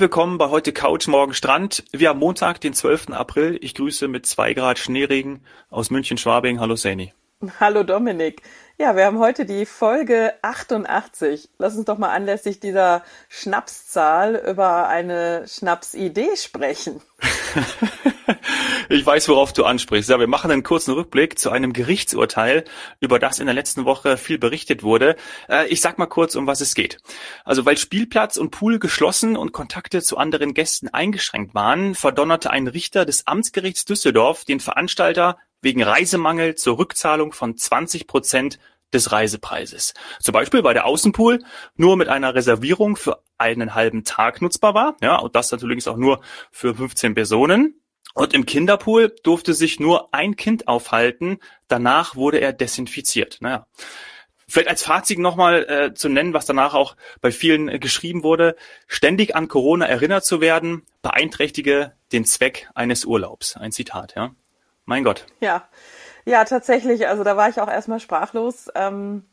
Herzlich willkommen bei heute Couch, morgen Strand. Wir haben Montag, den 12. April. Ich grüße mit zwei Grad Schneeregen aus München-Schwabing. Hallo Sani. Hallo Dominik. Ja, wir haben heute die Folge 88. Lass uns doch mal anlässlich dieser Schnapszahl über eine Schnapsidee sprechen. ich weiß, worauf du ansprichst. Ja, wir machen einen kurzen Rückblick zu einem Gerichtsurteil, über das in der letzten Woche viel berichtet wurde. Äh, ich sag mal kurz, um was es geht. Also, weil Spielplatz und Pool geschlossen und Kontakte zu anderen Gästen eingeschränkt waren, verdonnerte ein Richter des Amtsgerichts Düsseldorf den Veranstalter wegen Reisemangel zur Rückzahlung von 20 Prozent des Reisepreises. Zum Beispiel, weil der Außenpool nur mit einer Reservierung für einen halben Tag nutzbar war. Ja, und das natürlich auch nur für 15 Personen. Und im Kinderpool durfte sich nur ein Kind aufhalten. Danach wurde er desinfiziert. Naja. Vielleicht als Fazit nochmal äh, zu nennen, was danach auch bei vielen äh, geschrieben wurde. Ständig an Corona erinnert zu werden, beeinträchtige den Zweck eines Urlaubs. Ein Zitat, ja. Mein Gott. Ja, ja, tatsächlich. Also da war ich auch erstmal sprachlos. Ähm,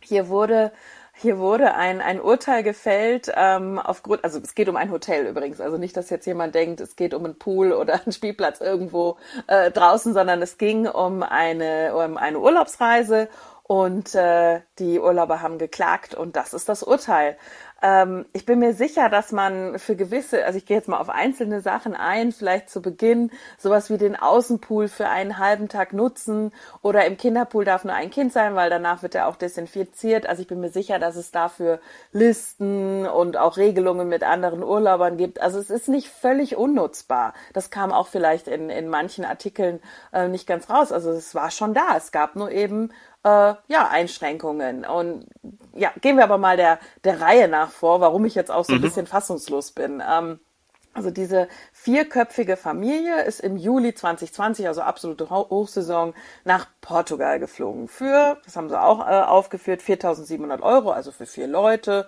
hier wurde hier wurde ein, ein Urteil gefällt ähm, aufgrund, also es geht um ein Hotel übrigens, also nicht, dass jetzt jemand denkt, es geht um einen Pool oder einen Spielplatz irgendwo äh, draußen, sondern es ging um eine, um eine Urlaubsreise und äh, die Urlauber haben geklagt und das ist das Urteil. Ähm, ich bin mir sicher, dass man für gewisse, also ich gehe jetzt mal auf einzelne Sachen ein, vielleicht zu Beginn sowas wie den Außenpool für einen halben Tag nutzen oder im Kinderpool darf nur ein Kind sein, weil danach wird er auch desinfiziert. Also ich bin mir sicher, dass es dafür Listen und auch Regelungen mit anderen Urlaubern gibt. Also es ist nicht völlig unnutzbar. Das kam auch vielleicht in, in manchen Artikeln äh, nicht ganz raus. Also es war schon da. Es gab nur eben äh, ja, Einschränkungen. Und ja, gehen wir aber mal der, der Reihe nach vor, warum ich jetzt auch so ein mhm. bisschen fassungslos bin. Ähm, also diese vierköpfige Familie ist im Juli 2020, also absolute Hochsaison, nach Portugal geflogen. Für, das haben sie auch äh, aufgeführt, 4.700 Euro, also für vier Leute.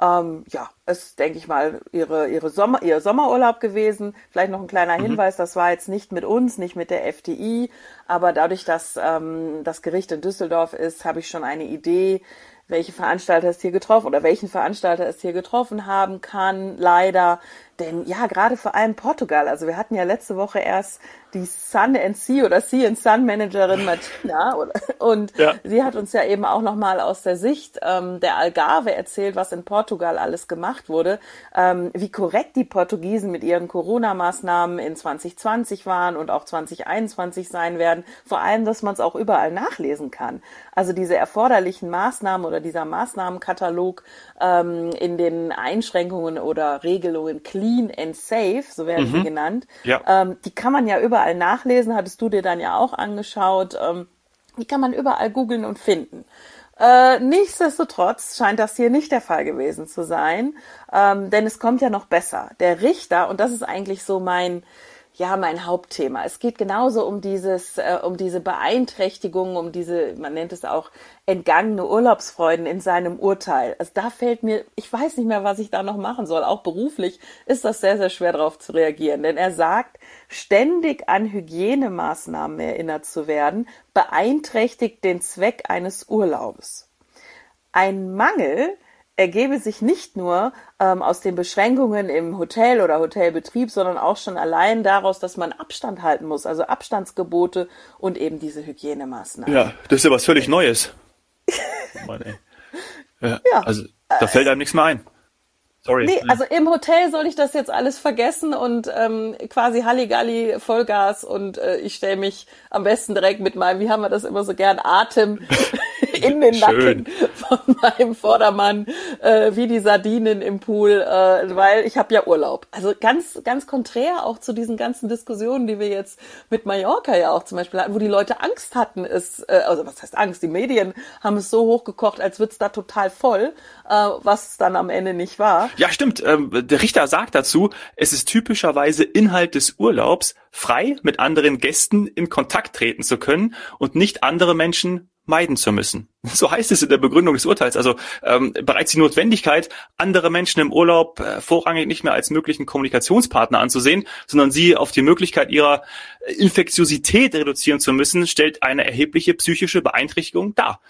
Ähm, ja, ist, denke ich mal, ihre, ihre Sommer, ihr Sommerurlaub gewesen. Vielleicht noch ein kleiner mhm. Hinweis, das war jetzt nicht mit uns, nicht mit der FDI, aber dadurch, dass ähm, das Gericht in Düsseldorf ist, habe ich schon eine Idee, welche Veranstalter es hier getroffen oder welchen Veranstalter es hier getroffen haben kann, leider. Denn ja, gerade vor allem Portugal. Also wir hatten ja letzte Woche erst die Sun and Sea oder Sea and Sun Managerin Martina und ja. sie hat uns ja eben auch nochmal aus der Sicht ähm, der Algarve erzählt, was in Portugal alles gemacht wurde, ähm, wie korrekt die Portugiesen mit ihren Corona-Maßnahmen in 2020 waren und auch 2021 sein werden. Vor allem, dass man es auch überall nachlesen kann. Also diese erforderlichen Maßnahmen oder dieser Maßnahmenkatalog ähm, in den Einschränkungen oder Regelungen clean and safe, so werden mhm. sie genannt, ja. ähm, die kann man ja überall nachlesen, hattest du dir dann ja auch angeschaut. Ähm, die kann man überall googeln und finden. Äh, nichtsdestotrotz scheint das hier nicht der Fall gewesen zu sein, ähm, denn es kommt ja noch besser. Der Richter, und das ist eigentlich so mein, ja mein Hauptthema. Es geht genauso um dieses, äh, um diese Beeinträchtigung, um diese, man nennt es auch entgangene Urlaubsfreuden in seinem Urteil. Also da fällt mir, ich weiß nicht mehr, was ich da noch machen soll. Auch beruflich ist das sehr, sehr schwer darauf zu reagieren, denn er sagt, ständig an Hygienemaßnahmen erinnert zu werden, beeinträchtigt den Zweck eines Urlaubs. Ein Mangel ergebe sich nicht nur ähm, aus den Beschränkungen im Hotel oder Hotelbetrieb, sondern auch schon allein daraus, dass man Abstand halten muss, also Abstandsgebote und eben diese Hygienemaßnahmen. Ja, das ist ja was völlig Neues. Mann, ja, ja, also da fällt einem nichts mehr ein. Sorry. Nee, also im Hotel soll ich das jetzt alles vergessen und ähm, quasi Halligalli, Vollgas und äh, ich stelle mich am besten direkt mit meinem, wie haben wir das immer so gern, Atem in den Nacken von meinem Vordermann, äh, wie die Sardinen im Pool, äh, weil ich habe ja Urlaub. Also ganz, ganz konträr auch zu diesen ganzen Diskussionen, die wir jetzt mit Mallorca ja auch zum Beispiel hatten, wo die Leute Angst hatten, ist, äh, also was heißt Angst? Die Medien haben es so hochgekocht, als wird's da total voll, äh, was dann am Ende nicht war. Ja, stimmt. Ähm, der Richter sagt dazu, es ist typischerweise Inhalt des Urlaubs, frei mit anderen Gästen in Kontakt treten zu können und nicht andere Menschen meiden zu müssen. So heißt es in der Begründung des Urteils. Also ähm, bereits die Notwendigkeit, andere Menschen im Urlaub äh, vorrangig nicht mehr als möglichen Kommunikationspartner anzusehen, sondern sie auf die Möglichkeit ihrer Infektiosität reduzieren zu müssen, stellt eine erhebliche psychische Beeinträchtigung dar.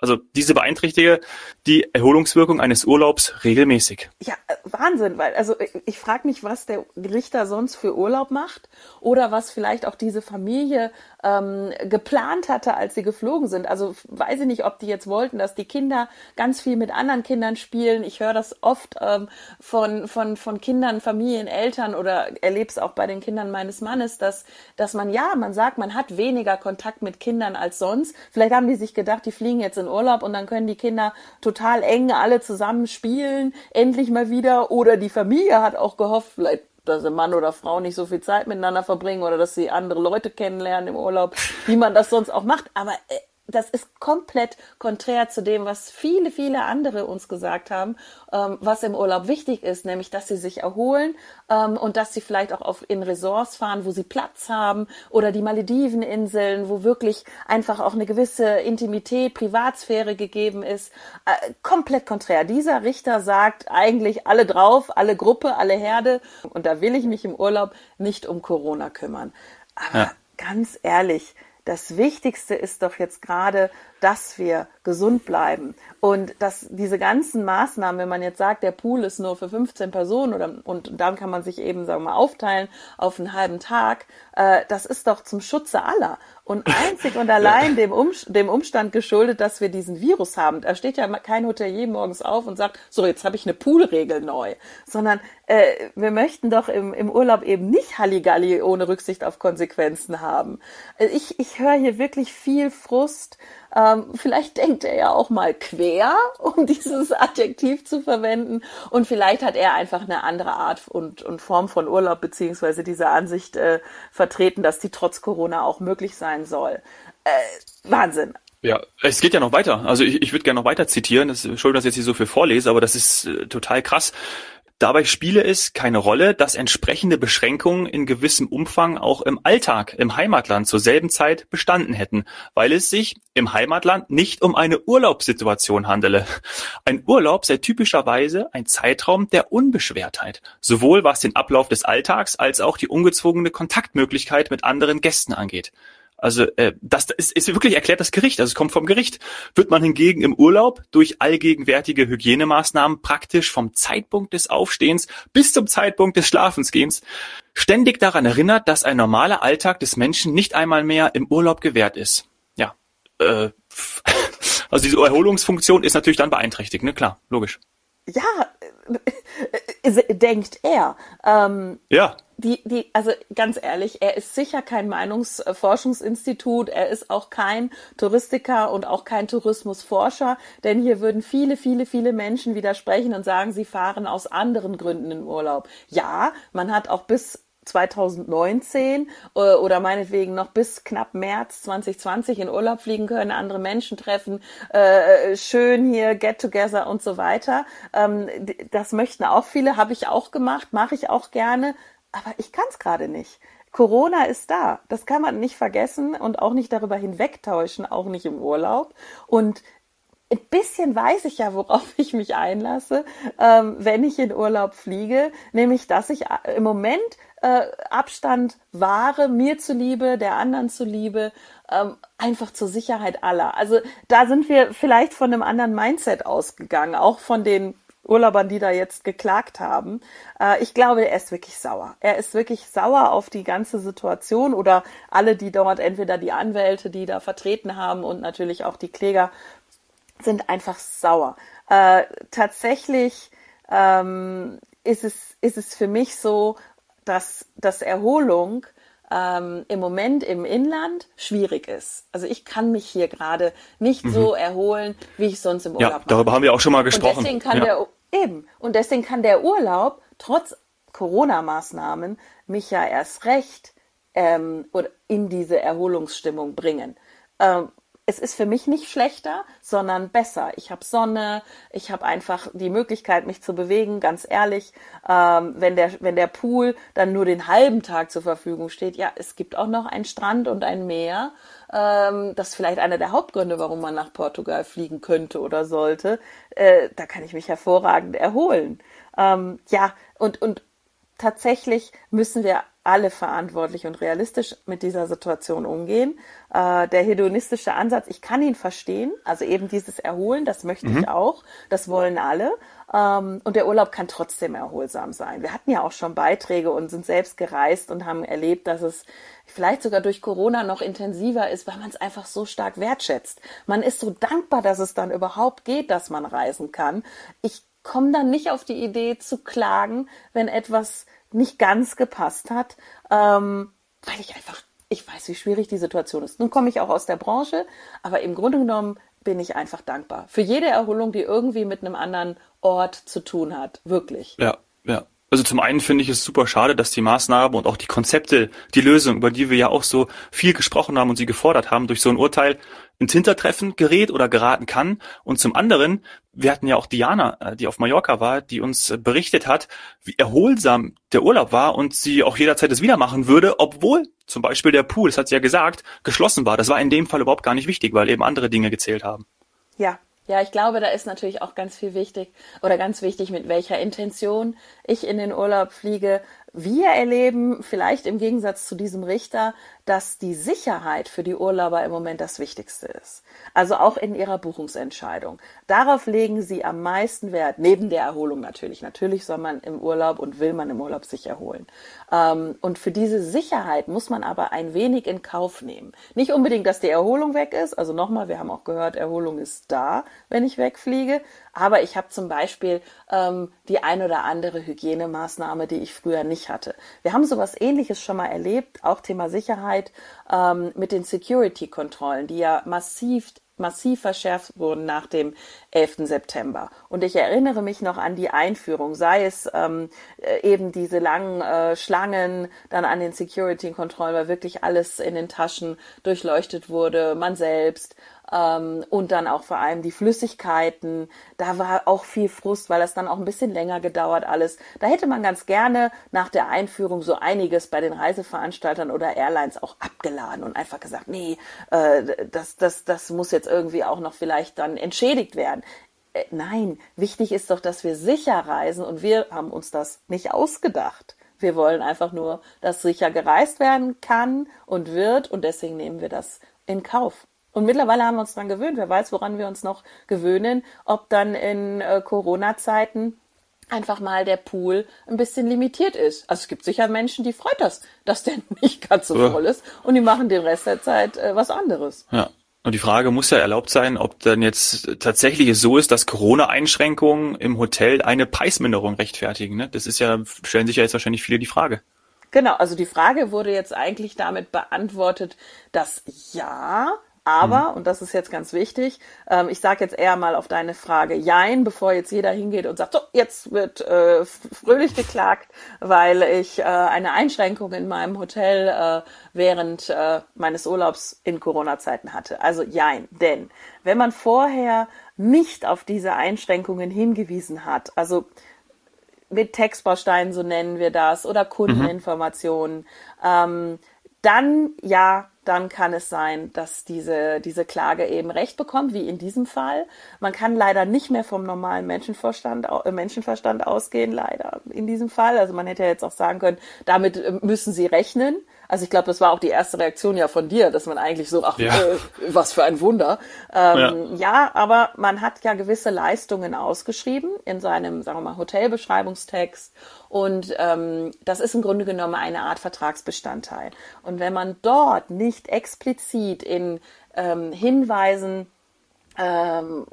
Also diese beeinträchtige die Erholungswirkung eines Urlaubs regelmäßig. Ja, äh, Wahnsinn, weil also ich, ich frage mich, was der Richter sonst für Urlaub macht oder was vielleicht auch diese Familie ähm, geplant hatte, als sie geflogen sind. Also weiß ich nicht, ob die jetzt wollten, dass die Kinder ganz viel mit anderen Kindern spielen. Ich höre das oft ähm, von, von, von Kindern, Familien, Eltern oder erlebe es auch bei den Kindern meines Mannes, dass, dass man ja, man sagt, man hat weniger Kontakt mit Kindern als sonst. Vielleicht haben die sich gedacht, die fliegen jetzt in Urlaub und dann können die Kinder total eng alle zusammen spielen, endlich mal wieder. Oder die Familie hat auch gehofft, vielleicht dass ein Mann oder Frau nicht so viel Zeit miteinander verbringen oder dass sie andere Leute kennenlernen im Urlaub, wie man das sonst auch macht. Aber äh, das ist komplett konträr zu dem, was viele, viele andere uns gesagt haben, ähm, was im Urlaub wichtig ist, nämlich, dass sie sich erholen ähm, und dass sie vielleicht auch auf, in Resorts fahren, wo sie Platz haben oder die Malediveninseln, wo wirklich einfach auch eine gewisse Intimität, Privatsphäre gegeben ist. Äh, komplett konträr. Dieser Richter sagt eigentlich alle drauf, alle Gruppe, alle Herde und da will ich mich im Urlaub nicht um Corona kümmern. Aber ja. ganz ehrlich, das Wichtigste ist doch jetzt gerade, dass wir gesund bleiben und dass diese ganzen Maßnahmen, wenn man jetzt sagt, der Pool ist nur für 15 Personen oder und dann kann man sich eben sagen wir mal aufteilen auf einen halben Tag, äh, das ist doch zum Schutze aller und einzig und allein dem, um, dem Umstand geschuldet, dass wir diesen Virus haben. Da steht ja kein Hotelier morgens auf und sagt, so jetzt habe ich eine Poolregel neu, sondern äh, wir möchten doch im, im Urlaub eben nicht Halligalli ohne Rücksicht auf Konsequenzen haben. Äh, ich, ich höre hier wirklich viel Frust. Ähm, vielleicht denkt er ja auch mal quer, um dieses Adjektiv zu verwenden. Und vielleicht hat er einfach eine andere Art und, und Form von Urlaub beziehungsweise diese Ansicht äh, vertreten, dass die trotz Corona auch möglich sein soll. Äh, Wahnsinn. Ja, es geht ja noch weiter. Also ich, ich würde gerne noch weiter zitieren. Das, Entschuldigung, dass ich jetzt hier so viel vorlese, aber das ist äh, total krass. Dabei spiele es keine Rolle, dass entsprechende Beschränkungen in gewissem Umfang auch im Alltag im Heimatland zur selben Zeit bestanden hätten, weil es sich im Heimatland nicht um eine Urlaubssituation handele. Ein Urlaub sei typischerweise ein Zeitraum der Unbeschwertheit, sowohl was den Ablauf des Alltags als auch die ungezwungene Kontaktmöglichkeit mit anderen Gästen angeht. Also äh, das ist, ist wirklich erklärt das Gericht, also es kommt vom Gericht. Wird man hingegen im Urlaub durch allgegenwärtige Hygienemaßnahmen praktisch vom Zeitpunkt des Aufstehens bis zum Zeitpunkt des Schlafensgehens ständig daran erinnert, dass ein normaler Alltag des Menschen nicht einmal mehr im Urlaub gewährt ist. Ja, äh, also diese Erholungsfunktion ist natürlich dann beeinträchtigt, ne? Klar, logisch. Ja, äh, äh, denkt er. Ähm, ja die, die, also ganz ehrlich, er ist sicher kein Meinungsforschungsinstitut, er ist auch kein Touristiker und auch kein Tourismusforscher, denn hier würden viele, viele, viele Menschen widersprechen und sagen, sie fahren aus anderen Gründen in Urlaub. Ja, man hat auch bis 2019 äh, oder meinetwegen noch bis knapp März 2020 in Urlaub fliegen können, andere Menschen treffen, äh, schön hier, get together und so weiter. Ähm, das möchten auch viele, habe ich auch gemacht, mache ich auch gerne aber ich kann es gerade nicht. Corona ist da. Das kann man nicht vergessen und auch nicht darüber hinwegtäuschen, auch nicht im Urlaub. Und ein bisschen weiß ich ja, worauf ich mich einlasse, ähm, wenn ich in Urlaub fliege, nämlich dass ich äh, im Moment äh, Abstand wahre, mir zuliebe, der anderen zuliebe, ähm, einfach zur Sicherheit aller. Also da sind wir vielleicht von einem anderen Mindset ausgegangen, auch von den Urlaubern, die da jetzt geklagt haben. Äh, ich glaube, er ist wirklich sauer. Er ist wirklich sauer auf die ganze Situation oder alle, die dort, entweder die Anwälte, die da vertreten haben und natürlich auch die Kläger, sind einfach sauer. Äh, tatsächlich ähm, ist, es, ist es für mich so, dass, dass Erholung ähm, im Moment im Inland schwierig ist. Also ich kann mich hier gerade nicht mhm. so erholen, wie ich sonst im Urlaub ja, mache. Darüber haben wir auch schon mal gesprochen. Und deswegen kann ja. der Eben. Und deswegen kann der Urlaub trotz Corona-Maßnahmen mich ja erst recht ähm, in diese Erholungsstimmung bringen. Ähm, es ist für mich nicht schlechter, sondern besser. Ich habe Sonne, ich habe einfach die Möglichkeit, mich zu bewegen. Ganz ehrlich, ähm, wenn der wenn der Pool dann nur den halben Tag zur Verfügung steht, ja, es gibt auch noch einen Strand und ein Meer. Ähm, das ist vielleicht einer der Hauptgründe, warum man nach Portugal fliegen könnte oder sollte. Äh, da kann ich mich hervorragend erholen. Ähm, ja, und und tatsächlich müssen wir alle verantwortlich und realistisch mit dieser Situation umgehen. Äh, der hedonistische Ansatz, ich kann ihn verstehen, also eben dieses Erholen, das möchte mhm. ich auch, das wollen alle. Ähm, und der Urlaub kann trotzdem erholsam sein. Wir hatten ja auch schon Beiträge und sind selbst gereist und haben erlebt, dass es vielleicht sogar durch Corona noch intensiver ist, weil man es einfach so stark wertschätzt. Man ist so dankbar, dass es dann überhaupt geht, dass man reisen kann. Ich komme dann nicht auf die Idee zu klagen, wenn etwas nicht ganz gepasst hat, ähm, weil ich einfach, ich weiß, wie schwierig die Situation ist. Nun komme ich auch aus der Branche, aber im Grunde genommen bin ich einfach dankbar für jede Erholung, die irgendwie mit einem anderen Ort zu tun hat. Wirklich. Ja, ja. Also zum einen finde ich es super schade, dass die Maßnahmen und auch die Konzepte, die Lösung, über die wir ja auch so viel gesprochen haben und sie gefordert haben, durch so ein Urteil ins Hintertreffen gerät oder geraten kann. Und zum anderen, wir hatten ja auch Diana, äh, die auf Mallorca war, die uns berichtet hat, wie erholsam der Urlaub war und sie auch jederzeit es wieder machen würde, obwohl zum Beispiel der Pool, das hat sie ja gesagt, geschlossen war. Das war in dem Fall überhaupt gar nicht wichtig, weil eben andere Dinge gezählt haben. Ja, ja, ich glaube, da ist natürlich auch ganz viel wichtig oder ganz wichtig, mit welcher Intention ich in den Urlaub fliege. Wir erleben vielleicht im Gegensatz zu diesem Richter, dass die Sicherheit für die Urlauber im Moment das Wichtigste ist. Also auch in ihrer Buchungsentscheidung. Darauf legen sie am meisten Wert, neben der Erholung natürlich. Natürlich soll man im Urlaub und will man im Urlaub sich erholen. Ähm, und für diese Sicherheit muss man aber ein wenig in Kauf nehmen. Nicht unbedingt, dass die Erholung weg ist. Also nochmal, wir haben auch gehört, Erholung ist da, wenn ich wegfliege. Aber ich habe zum Beispiel ähm, die ein oder andere Hygienemaßnahme, die ich früher nicht hatte. Wir haben sowas ähnliches schon mal erlebt, auch Thema Sicherheit ähm, mit den Security-Kontrollen, die ja massiv massiv verschärft wurden nach dem 11. September. Und ich erinnere mich noch an die Einführung, sei es ähm, äh, eben diese langen äh, Schlangen, dann an den Security-Kontrollen, weil wirklich alles in den Taschen durchleuchtet wurde, man selbst ähm, und dann auch vor allem die Flüssigkeiten. Da war auch viel Frust, weil das dann auch ein bisschen länger gedauert alles. Da hätte man ganz gerne nach der Einführung so einiges bei den Reiseveranstaltern oder Airlines auch abgeladen und einfach gesagt, nee, äh, das, das, das muss jetzt irgendwie auch noch vielleicht dann entschädigt werden. Äh, nein, wichtig ist doch, dass wir sicher reisen und wir haben uns das nicht ausgedacht. Wir wollen einfach nur, dass sicher gereist werden kann und wird und deswegen nehmen wir das in Kauf. Und mittlerweile haben wir uns daran gewöhnt. Wer weiß, woran wir uns noch gewöhnen, ob dann in äh, Corona-Zeiten einfach mal der Pool ein bisschen limitiert ist. Also es gibt sicher Menschen, die freut das, dass der nicht ganz so voll ist und die machen den Rest der Zeit äh, was anderes. Ja. Und die Frage muss ja erlaubt sein, ob dann jetzt tatsächlich es so ist, dass Corona-Einschränkungen im Hotel eine Preisminderung rechtfertigen. Ne? Das ist ja, stellen sich ja jetzt wahrscheinlich viele die Frage. Genau, also die Frage wurde jetzt eigentlich damit beantwortet, dass ja, aber, mhm. und das ist jetzt ganz wichtig, ähm, ich sage jetzt eher mal auf deine Frage Jein, bevor jetzt jeder hingeht und sagt, so, jetzt wird äh, fröhlich geklagt, weil ich äh, eine Einschränkung in meinem Hotel äh, während äh, meines Urlaubs in Corona-Zeiten hatte. Also Jein, denn wenn man vorher nicht auf diese Einschränkungen hingewiesen hat, also mit Textbausteinen, so nennen wir das, oder mhm. Kundeninformationen, mhm. ähm, dann ja, dann kann es sein, dass diese, diese Klage eben Recht bekommt, wie in diesem Fall. Man kann leider nicht mehr vom normalen Menschenverstand, äh, Menschenverstand ausgehen, leider in diesem Fall. Also man hätte ja jetzt auch sagen können, damit äh, müssen sie rechnen. Also ich glaube, das war auch die erste Reaktion ja von dir, dass man eigentlich so, ach, ja. äh, was für ein Wunder. Ähm, ja. ja. aber man hat ja gewisse Leistungen ausgeschrieben in seinem, sagen wir mal, Hotelbeschreibungstext und ähm, das ist im Grunde genommen eine Art Vertragsbestandteil. Und wenn man dort nicht explizit in ähm, Hinweisen ähm,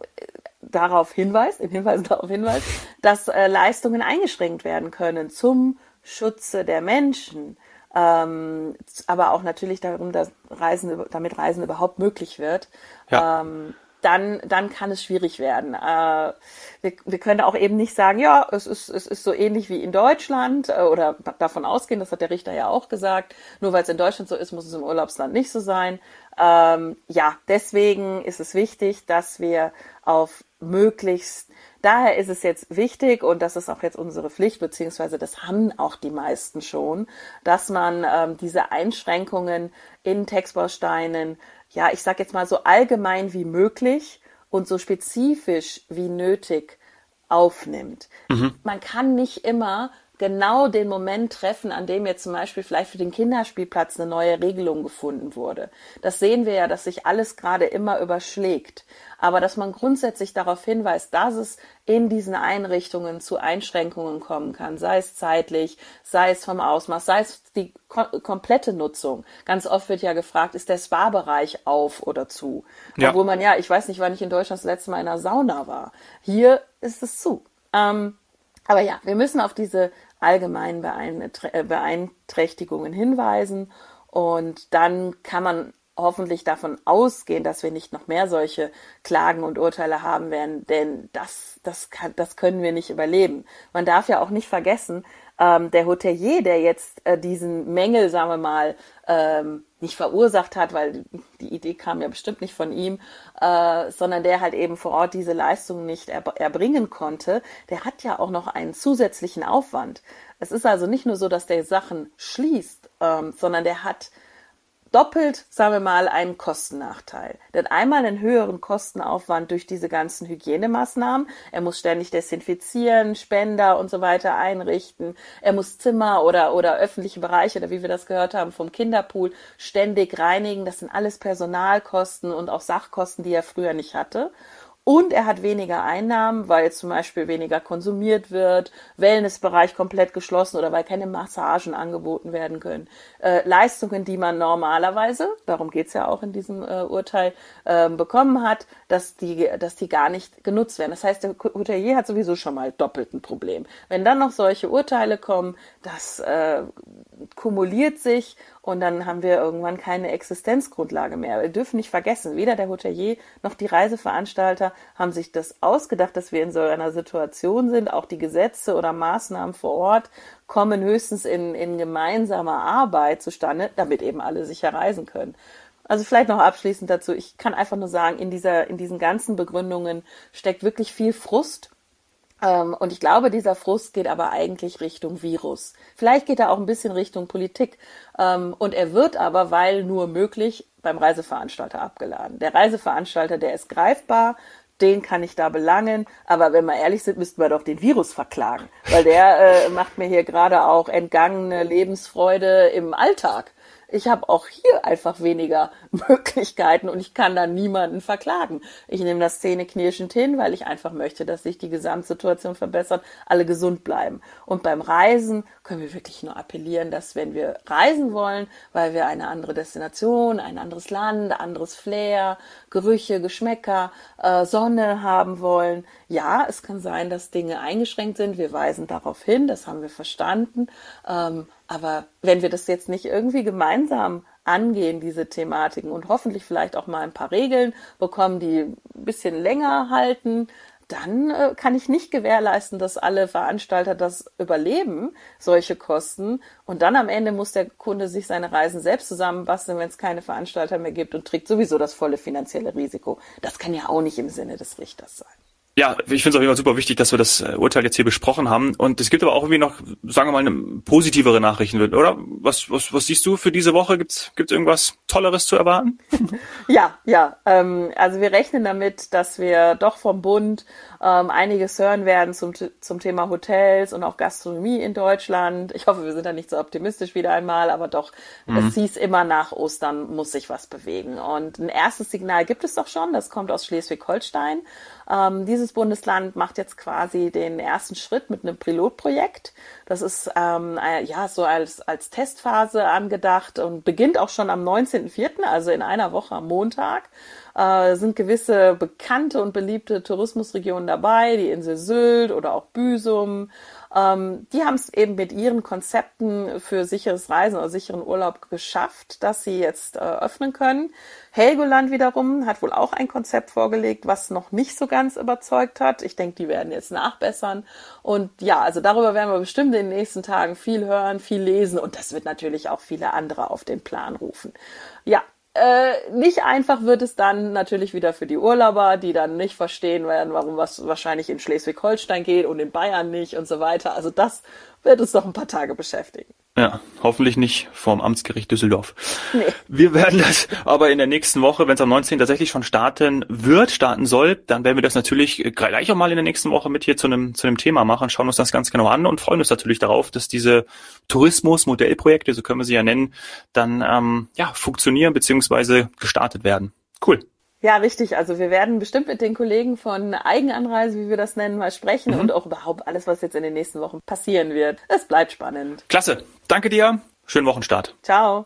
darauf hinweist, in Hinweisen darauf hinweist, dass äh, Leistungen eingeschränkt werden können zum Schutze der Menschen, ähm, aber auch natürlich darum, dass Reisen, damit Reisen überhaupt möglich wird. Ja. Ähm, dann, dann kann es schwierig werden. Äh, wir, wir können auch eben nicht sagen, ja, es ist, es ist so ähnlich wie in Deutschland äh, oder davon ausgehen, das hat der Richter ja auch gesagt, nur weil es in Deutschland so ist, muss es im Urlaubsland nicht so sein. Ähm, ja, deswegen ist es wichtig, dass wir auf möglichst Daher ist es jetzt wichtig, und das ist auch jetzt unsere Pflicht, beziehungsweise das haben auch die meisten schon, dass man ähm, diese Einschränkungen in Textbausteinen, ja, ich sage jetzt mal so allgemein wie möglich und so spezifisch wie nötig aufnimmt. Mhm. Man kann nicht immer genau den Moment treffen, an dem jetzt zum Beispiel vielleicht für den Kinderspielplatz eine neue Regelung gefunden wurde. Das sehen wir ja, dass sich alles gerade immer überschlägt. Aber dass man grundsätzlich darauf hinweist, dass es in diesen Einrichtungen zu Einschränkungen kommen kann, sei es zeitlich, sei es vom Ausmaß, sei es die ko komplette Nutzung. Ganz oft wird ja gefragt, ist der Spa-Bereich auf oder zu? Ja. Obwohl man ja, ich weiß nicht, wann ich in Deutschland das letzte Mal in einer Sauna war. Hier ist es zu. Ähm, aber ja, wir müssen auf diese allgemeinen äh, Beeinträchtigungen hinweisen und dann kann man hoffentlich davon ausgehen, dass wir nicht noch mehr solche Klagen und Urteile haben werden, denn das, das, kann, das können wir nicht überleben. Man darf ja auch nicht vergessen, ähm, der Hotelier, der jetzt äh, diesen Mängel, sagen wir mal, ähm, nicht verursacht hat, weil die Idee kam ja bestimmt nicht von ihm, äh, sondern der halt eben vor Ort diese Leistung nicht erbringen konnte, der hat ja auch noch einen zusätzlichen Aufwand. Es ist also nicht nur so, dass der Sachen schließt, ähm, sondern der hat doppelt, sagen wir mal, einen Kostennachteil. Hat einmal einen höheren Kostenaufwand durch diese ganzen Hygienemaßnahmen. Er muss ständig desinfizieren, Spender und so weiter einrichten. Er muss Zimmer oder, oder öffentliche Bereiche, oder wie wir das gehört haben, vom Kinderpool ständig reinigen. Das sind alles Personalkosten und auch Sachkosten, die er früher nicht hatte. Und er hat weniger Einnahmen, weil zum Beispiel weniger konsumiert wird, Wellnessbereich komplett geschlossen oder weil keine Massagen angeboten werden können. Äh, Leistungen, die man normalerweise, darum geht's ja auch in diesem äh, Urteil, äh, bekommen hat, dass die, dass die gar nicht genutzt werden. Das heißt, der Hotelier hat sowieso schon mal doppelt ein Problem. Wenn dann noch solche Urteile kommen, das äh, kumuliert sich und dann haben wir irgendwann keine Existenzgrundlage mehr. Wir dürfen nicht vergessen, weder der Hotelier noch die Reiseveranstalter haben sich das ausgedacht, dass wir in so einer Situation sind. Auch die Gesetze oder Maßnahmen vor Ort kommen höchstens in, in gemeinsamer Arbeit zustande, damit eben alle sicher reisen können. Also vielleicht noch abschließend dazu. Ich kann einfach nur sagen, in dieser, in diesen ganzen Begründungen steckt wirklich viel Frust und ich glaube, dieser Frust geht aber eigentlich Richtung Virus. Vielleicht geht er auch ein bisschen Richtung Politik. Ähm, und er wird aber, weil nur möglich, beim Reiseveranstalter abgeladen. Der Reiseveranstalter, der ist greifbar, den kann ich da belangen. Aber wenn wir ehrlich sind, müssten wir doch den Virus verklagen, weil der äh, macht mir hier gerade auch entgangene Lebensfreude im Alltag ich habe auch hier einfach weniger Möglichkeiten und ich kann da niemanden verklagen. Ich nehme das zähneknirschend hin, weil ich einfach möchte, dass sich die Gesamtsituation verbessert, alle gesund bleiben. Und beim Reisen können wir wirklich nur appellieren, dass wenn wir reisen wollen, weil wir eine andere Destination, ein anderes Land, anderes Flair, Gerüche, Geschmäcker, äh, Sonne haben wollen, ja, es kann sein, dass Dinge eingeschränkt sind. Wir weisen darauf hin, das haben wir verstanden. Ähm, aber wenn wir das jetzt nicht irgendwie gemeinsam angehen, diese Thematiken und hoffentlich vielleicht auch mal ein paar Regeln bekommen, die ein bisschen länger halten, dann äh, kann ich nicht gewährleisten, dass alle Veranstalter das überleben, solche Kosten. Und dann am Ende muss der Kunde sich seine Reisen selbst zusammenbasteln, wenn es keine Veranstalter mehr gibt und trägt sowieso das volle finanzielle Risiko. Das kann ja auch nicht im Sinne des Richters sein. Ja, ich finde es auf jeden Fall super wichtig, dass wir das äh, Urteil jetzt hier besprochen haben. Und es gibt aber auch irgendwie noch, sagen wir mal, eine positivere Nachrichten, oder? Was, was, was siehst du für diese Woche? Gibt's gibt's irgendwas Tolleres zu erwarten? ja, ja. Ähm, also wir rechnen damit, dass wir doch vom Bund ähm, einiges hören werden zum, zum Thema Hotels und auch Gastronomie in Deutschland. Ich hoffe, wir sind da nicht so optimistisch wieder einmal, aber doch, mhm. es hieß immer nach Ostern muss sich was bewegen. Und ein erstes Signal gibt es doch schon, das kommt aus Schleswig-Holstein. Ähm, dieses Bundesland macht jetzt quasi den ersten Schritt mit einem Pilotprojekt. Das ist ähm, äh, ja so als, als Testphase angedacht und beginnt auch schon am 19.04., also in einer Woche am Montag. Äh, sind gewisse bekannte und beliebte Tourismusregionen dabei, die Insel Sylt oder auch Büsum. Ähm, die haben es eben mit ihren Konzepten für sicheres Reisen oder sicheren Urlaub geschafft, dass sie jetzt äh, öffnen können. Helgoland wiederum hat wohl auch ein Konzept vorgelegt, was noch nicht so ganz überzeugt hat. Ich denke, die werden jetzt nachbessern. Und ja, also darüber werden wir bestimmt in den nächsten Tagen viel hören, viel lesen und das wird natürlich auch viele andere auf den Plan rufen. Ja, äh, nicht einfach wird es dann natürlich wieder für die Urlauber, die dann nicht verstehen werden, warum was wahrscheinlich in Schleswig-Holstein geht und in Bayern nicht und so weiter. Also das wird uns doch ein paar Tage beschäftigen. Ja, hoffentlich nicht vom Amtsgericht Düsseldorf. Nee. Wir werden das aber in der nächsten Woche, wenn es am 19. tatsächlich schon starten wird, starten soll, dann werden wir das natürlich gleich auch mal in der nächsten Woche mit hier zu einem, zu einem Thema machen, schauen uns das ganz genau an und freuen uns natürlich darauf, dass diese Tourismus-Modellprojekte, so können wir sie ja nennen, dann ähm, ja, funktionieren beziehungsweise gestartet werden. Cool. Ja, richtig. Also wir werden bestimmt mit den Kollegen von Eigenanreise, wie wir das nennen, mal sprechen mhm. und auch überhaupt alles, was jetzt in den nächsten Wochen passieren wird. Es bleibt spannend. Klasse. Danke dir. Schönen Wochenstart. Ciao.